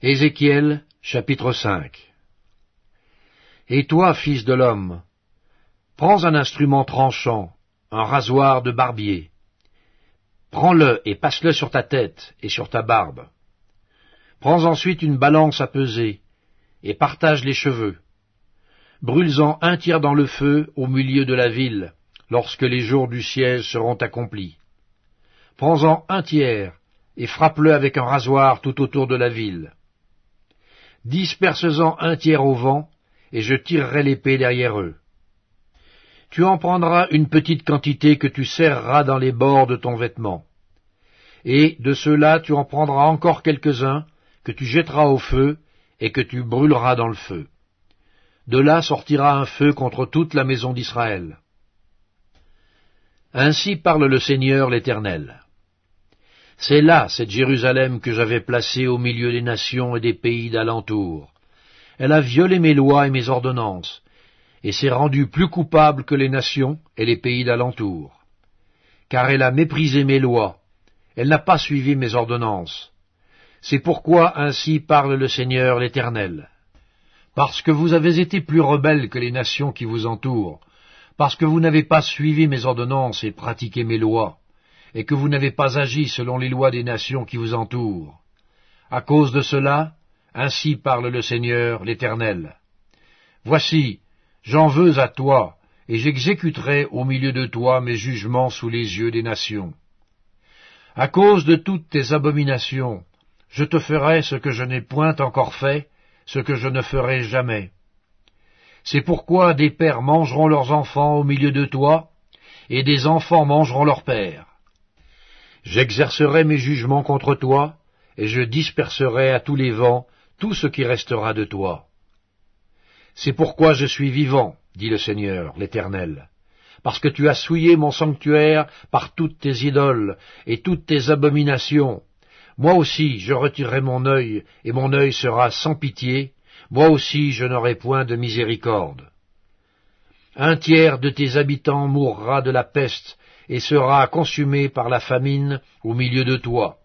Ézéchiel chapitre 5 Et toi, fils de l'homme, prends un instrument tranchant, un rasoir de barbier. Prends-le et passe-le sur ta tête et sur ta barbe. Prends ensuite une balance à peser, et partage les cheveux. Brûle-en un tiers dans le feu au milieu de la ville, lorsque les jours du siège seront accomplis. Prends-en un tiers, et frappe-le avec un rasoir tout autour de la ville disperse-en un tiers au vent, et je tirerai l'épée derrière eux. Tu en prendras une petite quantité que tu serreras dans les bords de ton vêtement. Et de ceux-là tu en prendras encore quelques-uns, que tu jetteras au feu, et que tu brûleras dans le feu. De là sortira un feu contre toute la maison d'Israël. Ainsi parle le Seigneur l'Éternel. C'est là cette Jérusalem que j'avais placée au milieu des nations et des pays d'alentour. Elle a violé mes lois et mes ordonnances, et s'est rendue plus coupable que les nations et les pays d'alentour. Car elle a méprisé mes lois, elle n'a pas suivi mes ordonnances. C'est pourquoi ainsi parle le Seigneur l'Éternel. Parce que vous avez été plus rebelles que les nations qui vous entourent, parce que vous n'avez pas suivi mes ordonnances et pratiqué mes lois, et que vous n'avez pas agi selon les lois des nations qui vous entourent. À cause de cela, ainsi parle le Seigneur l'Éternel. Voici, j'en veux à toi, et j'exécuterai au milieu de toi mes jugements sous les yeux des nations. À cause de toutes tes abominations, je te ferai ce que je n'ai point encore fait, ce que je ne ferai jamais. C'est pourquoi des pères mangeront leurs enfants au milieu de toi, et des enfants mangeront leurs pères. J'exercerai mes jugements contre toi, et je disperserai à tous les vents tout ce qui restera de toi. C'est pourquoi je suis vivant, dit le Seigneur, l'Éternel, parce que tu as souillé mon sanctuaire par toutes tes idoles et toutes tes abominations. Moi aussi je retirerai mon œil, et mon œil sera sans pitié, moi aussi je n'aurai point de miséricorde. Un tiers de tes habitants mourra de la peste, et sera consumé par la famine au milieu de toi.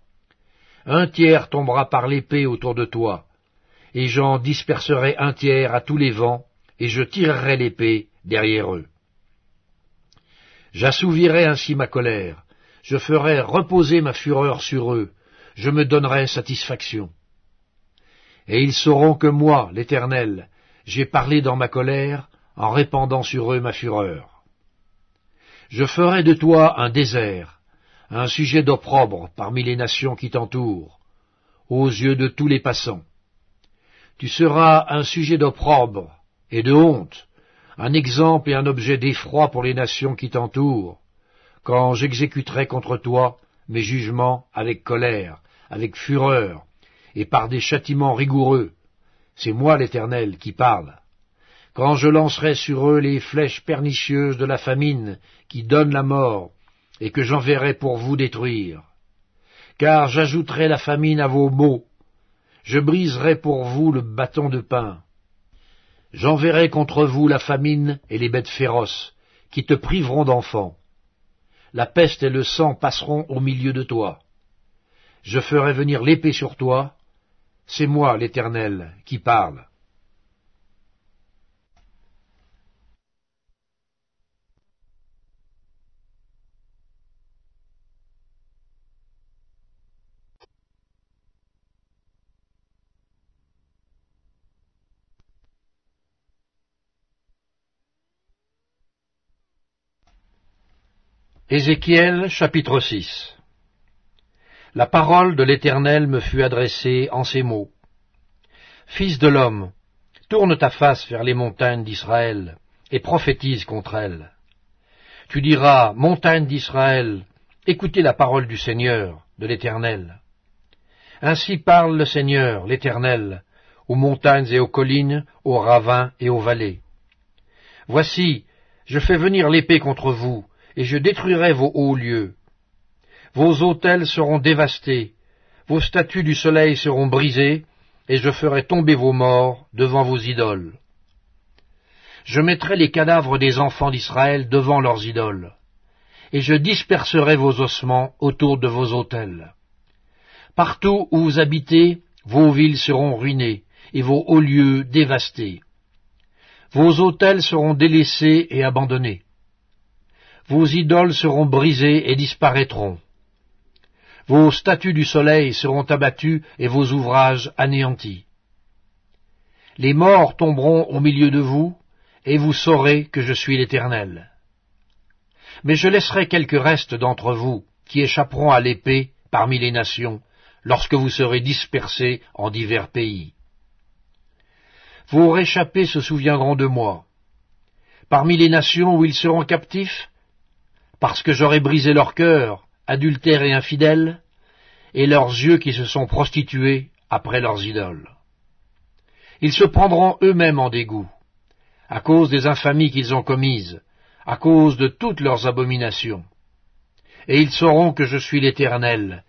Un tiers tombera par l'épée autour de toi, et j'en disperserai un tiers à tous les vents, et je tirerai l'épée derrière eux. J'assouvirai ainsi ma colère, je ferai reposer ma fureur sur eux, je me donnerai satisfaction. Et ils sauront que moi, l'Éternel, j'ai parlé dans ma colère, en répandant sur eux ma fureur. Je ferai de toi un désert, un sujet d'opprobre parmi les nations qui t'entourent, aux yeux de tous les passants. Tu seras un sujet d'opprobre et de honte, un exemple et un objet d'effroi pour les nations qui t'entourent, quand j'exécuterai contre toi mes jugements avec colère, avec fureur, et par des châtiments rigoureux. C'est moi l'Éternel qui parle quand je lancerai sur eux les flèches pernicieuses de la famine qui donne la mort, et que j'enverrai pour vous détruire. Car j'ajouterai la famine à vos maux, je briserai pour vous le bâton de pain. J'enverrai contre vous la famine et les bêtes féroces, qui te priveront d'enfants. La peste et le sang passeront au milieu de toi. Je ferai venir l'épée sur toi, c'est moi l'Éternel qui parle. Ézéchiel chapitre 6 La parole de l'Éternel me fut adressée en ces mots. Fils de l'homme, tourne ta face vers les montagnes d'Israël, et prophétise contre elles. Tu diras, montagnes d'Israël, écoutez la parole du Seigneur, de l'Éternel. Ainsi parle le Seigneur, l'Éternel, aux montagnes et aux collines, aux ravins et aux vallées. Voici, je fais venir l'épée contre vous, et je détruirai vos hauts lieux. Vos autels seront dévastés, vos statues du soleil seront brisées, et je ferai tomber vos morts devant vos idoles. Je mettrai les cadavres des enfants d'Israël devant leurs idoles, et je disperserai vos ossements autour de vos autels. Partout où vous habitez, Vos villes seront ruinées, et vos hauts lieux dévastés. Vos autels seront délaissés et abandonnés. Vos idoles seront brisées et disparaîtront. Vos statues du soleil seront abattues et vos ouvrages anéantis. Les morts tomberont au milieu de vous, et vous saurez que je suis l'Éternel. Mais je laisserai quelques restes d'entre vous qui échapperont à l'épée parmi les nations, lorsque vous serez dispersés en divers pays. Vos réchappés se souviendront de moi. Parmi les nations où ils seront captifs, parce que j'aurai brisé leur cœur, adultères et infidèles, et leurs yeux qui se sont prostitués après leurs idoles. Ils se prendront eux-mêmes en dégoût, à cause des infamies qu'ils ont commises, à cause de toutes leurs abominations. Et ils sauront que je suis l'Éternel,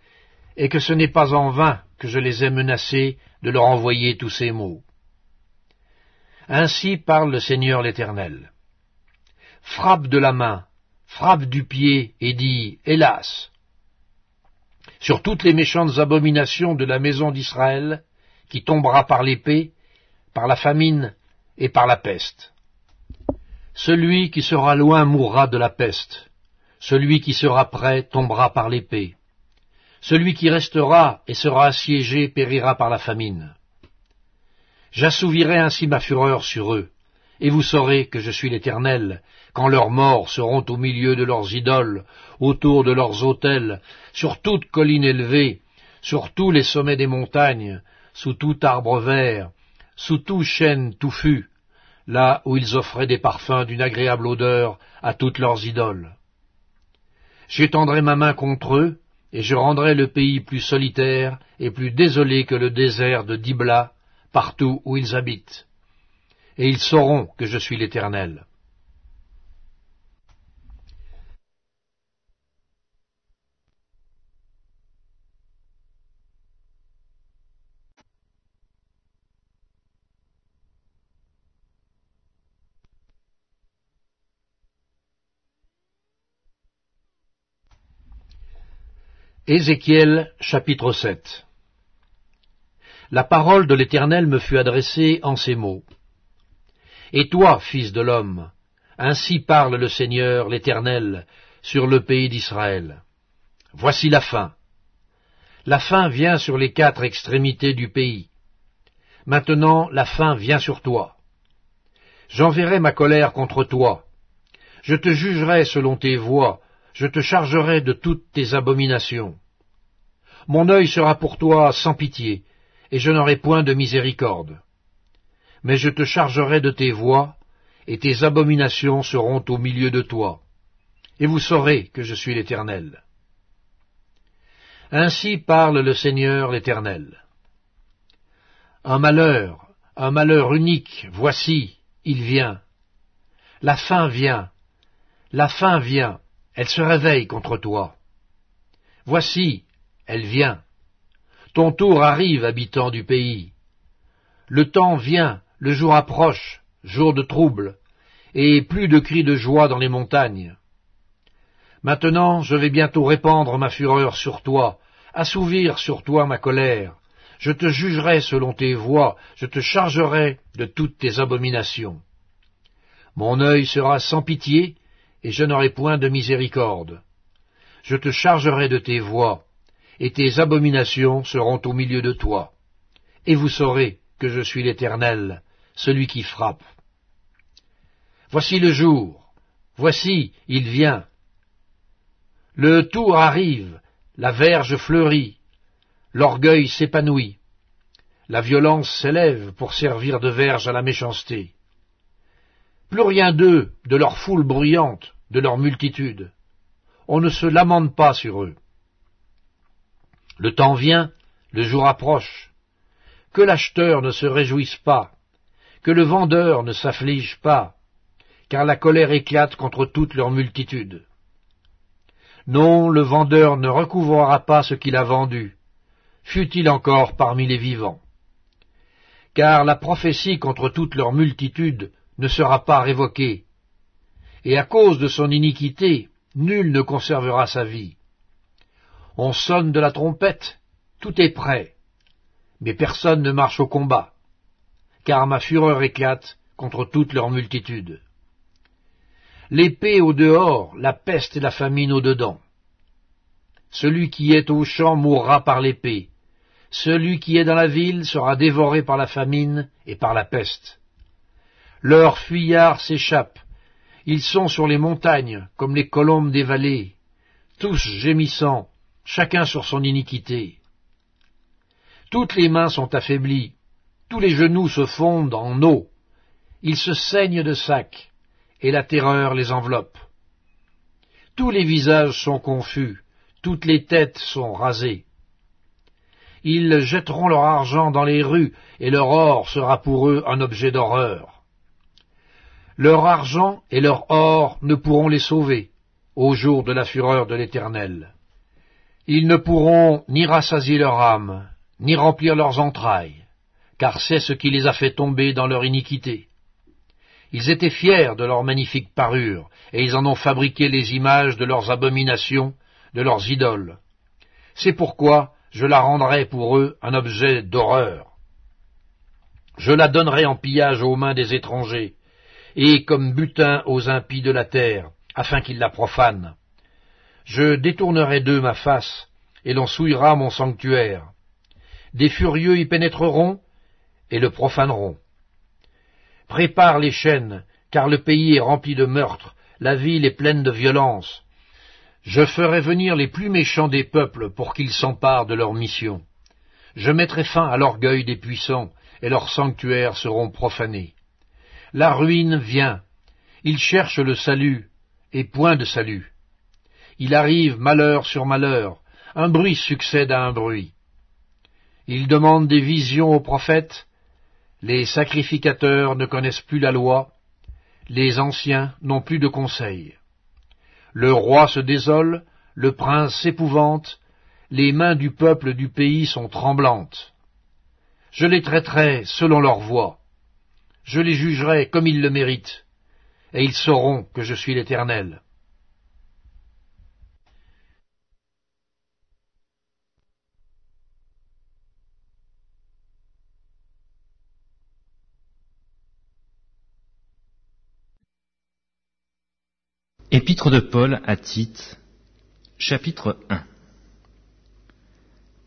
et que ce n'est pas en vain que je les ai menacés de leur envoyer tous ces mots. Ainsi parle le Seigneur l'Éternel. Frappe de la main, frappe du pied, et dis, Hélas Sur toutes les méchantes abominations de la maison d'Israël, qui tombera par l'épée, par la famine et par la peste. Celui qui sera loin mourra de la peste, celui qui sera prêt tombera par l'épée. Celui qui restera et sera assiégé périra par la famine. J'assouvirai ainsi ma fureur sur eux, et vous saurez que je suis l'Éternel, quand leurs morts seront au milieu de leurs idoles, autour de leurs autels, sur toute colline élevée, sur tous les sommets des montagnes, sous tout arbre vert, sous tout chêne touffu, là où ils offraient des parfums d'une agréable odeur à toutes leurs idoles. J'étendrai ma main contre eux, et je rendrai le pays plus solitaire et plus désolé que le désert de Dibla, partout où ils habitent. Et ils sauront que je suis l'Éternel. Ézéchiel chapitre 7 La parole de l'Éternel me fut adressée en ces mots. Et toi, fils de l'homme, ainsi parle le Seigneur l'Éternel sur le pays d'Israël. Voici la fin. La fin vient sur les quatre extrémités du pays. Maintenant la fin vient sur toi. J'enverrai ma colère contre toi. Je te jugerai selon tes voies je te chargerai de toutes tes abominations. Mon œil sera pour toi sans pitié, et je n'aurai point de miséricorde. Mais je te chargerai de tes voies, et tes abominations seront au milieu de toi, et vous saurez que je suis l'Éternel. Ainsi parle le Seigneur l'Éternel. Un malheur, un malheur unique, voici, il vient. La fin vient, la fin vient, elle se réveille contre toi. Voici, elle vient. Ton tour arrive, habitant du pays. Le temps vient, le jour approche, jour de trouble, et plus de cris de joie dans les montagnes. Maintenant je vais bientôt répandre ma fureur sur toi, assouvir sur toi ma colère. Je te jugerai selon tes voies, je te chargerai de toutes tes abominations. Mon œil sera sans pitié, et je n'aurai point de miséricorde. Je te chargerai de tes voies, et tes abominations seront au milieu de toi. Et vous saurez que je suis l'Éternel, celui qui frappe. Voici le jour, voici, il vient. Le tour arrive, la verge fleurit, l'orgueil s'épanouit, la violence s'élève pour servir de verge à la méchanceté. Plus rien d'eux, de leur foule bruyante, de leur multitude. On ne se lamente pas sur eux. Le temps vient, le jour approche. Que l'acheteur ne se réjouisse pas, que le vendeur ne s'afflige pas, car la colère éclate contre toute leur multitude. Non, le vendeur ne recouvrera pas ce qu'il a vendu, fût-il encore parmi les vivants. Car la prophétie contre toute leur multitude ne sera pas révoquée, et à cause de son iniquité, nul ne conservera sa vie. On sonne de la trompette, tout est prêt. mais personne ne marche au combat, car ma fureur éclate contre toute leur multitude. L'épée au dehors, la peste et la famine au dedans. Celui qui est au champ mourra par l'épée, celui qui est dans la ville sera dévoré par la famine et par la peste. Leurs fuyards s'échappent, ils sont sur les montagnes comme les colombes des vallées, tous gémissant, chacun sur son iniquité. Toutes les mains sont affaiblies, tous les genoux se fondent en eau, ils se saignent de sac, et la terreur les enveloppe. Tous les visages sont confus, toutes les têtes sont rasées. Ils jetteront leur argent dans les rues, et leur or sera pour eux un objet d'horreur. Leur argent et leur or ne pourront les sauver au jour de la fureur de l'Éternel. Ils ne pourront ni rassasier leur âme, ni remplir leurs entrailles, car c'est ce qui les a fait tomber dans leur iniquité. Ils étaient fiers de leur magnifique parure, et ils en ont fabriqué les images de leurs abominations, de leurs idoles. C'est pourquoi je la rendrai pour eux un objet d'horreur. Je la donnerai en pillage aux mains des étrangers, et comme butin aux impies de la terre, afin qu'ils la profanent. Je détournerai d'eux ma face, et l'on souillera mon sanctuaire. Des furieux y pénétreront, et le profaneront. Prépare les chaînes, car le pays est rempli de meurtres, la ville est pleine de violence. Je ferai venir les plus méchants des peuples pour qu'ils s'emparent de leur mission. Je mettrai fin à l'orgueil des puissants, et leurs sanctuaires seront profanés. La ruine vient. Ils cherchent le salut, et point de salut. Il arrive malheur sur malheur, un bruit succède à un bruit. Ils demandent des visions aux prophètes, les sacrificateurs ne connaissent plus la loi, les anciens n'ont plus de conseils. Le roi se désole, le prince s'épouvante, les mains du peuple du pays sont tremblantes. Je les traiterai selon leur voie, je les jugerai comme ils le méritent, et ils sauront que je suis l'Éternel. Épître de Paul à Tite, chapitre 1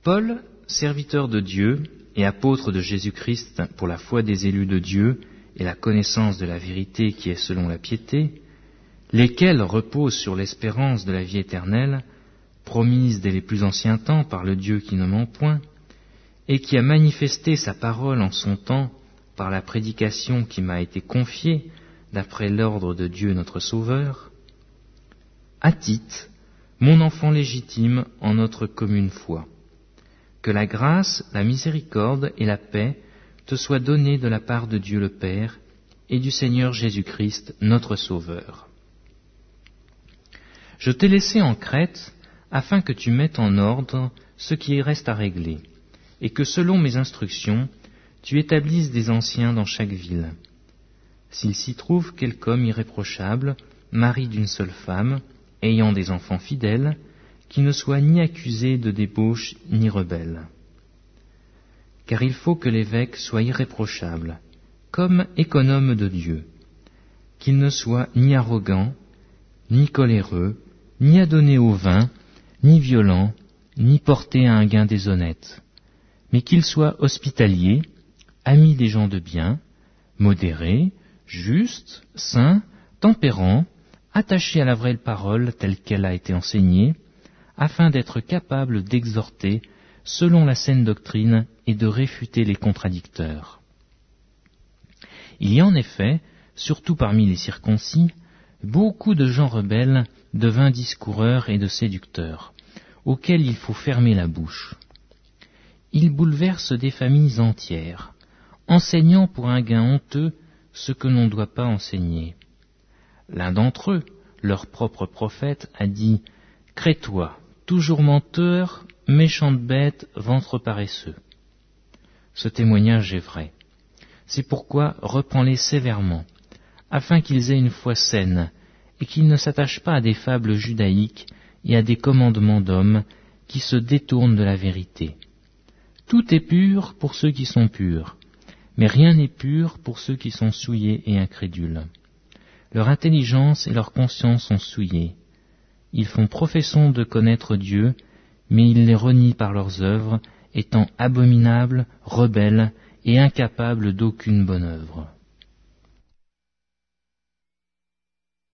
Paul, serviteur de Dieu et apôtre de Jésus-Christ pour la foi des élus de Dieu et la connaissance de la vérité qui est selon la piété, lesquels reposent sur l'espérance de la vie éternelle, promise dès les plus anciens temps par le Dieu qui ne ment point, et qui a manifesté sa parole en son temps par la prédication qui m'a été confiée d'après l'ordre de Dieu notre Sauveur, à Tite, mon enfant légitime en notre commune foi. Que la grâce, la miséricorde et la paix te soient données de la part de Dieu le Père et du Seigneur Jésus-Christ, notre Sauveur. Je t'ai laissé en Crète afin que tu mettes en ordre ce qui reste à régler, et que selon mes instructions, tu établisses des anciens dans chaque ville. S'il s'y trouve quelque homme irréprochable, mari d'une seule femme, ayant des enfants fidèles, qui ne soit ni accusé de débauche ni rebelle. Car il faut que l'évêque soit irréprochable, comme économe de Dieu, qu'il ne soit ni arrogant, ni coléreux, ni adonné au vin, ni violent, ni porté à un gain déshonnête, mais qu'il soit hospitalier, ami des gens de bien, modéré, juste, saint, tempérant, attaché à la vraie parole telle qu'elle a été enseignée, afin d'être capable d'exhorter selon la saine doctrine et de réfuter les contradicteurs. Il y a en effet, surtout parmi les circoncis, beaucoup de gens rebelles, de vains discoureurs et de séducteurs, auxquels il faut fermer la bouche. Ils bouleversent des familles entières, enseignant pour un gain honteux ce que l'on ne doit pas enseigner. L'un d'entre eux, leur propre prophète, a dit Crétois, toujours menteur, méchante bête, ventre paresseux. Ce témoignage est vrai. C'est pourquoi reprends-les sévèrement, afin qu'ils aient une foi saine, et qu'ils ne s'attachent pas à des fables judaïques et à des commandements d'hommes qui se détournent de la vérité. Tout est pur pour ceux qui sont purs, mais rien n'est pur pour ceux qui sont souillés et incrédules. Leur intelligence et leur conscience sont souillées. Ils font profession de connaître Dieu, mais ils les renient par leurs œuvres, étant abominables, rebelles et incapables d'aucune bonne œuvre.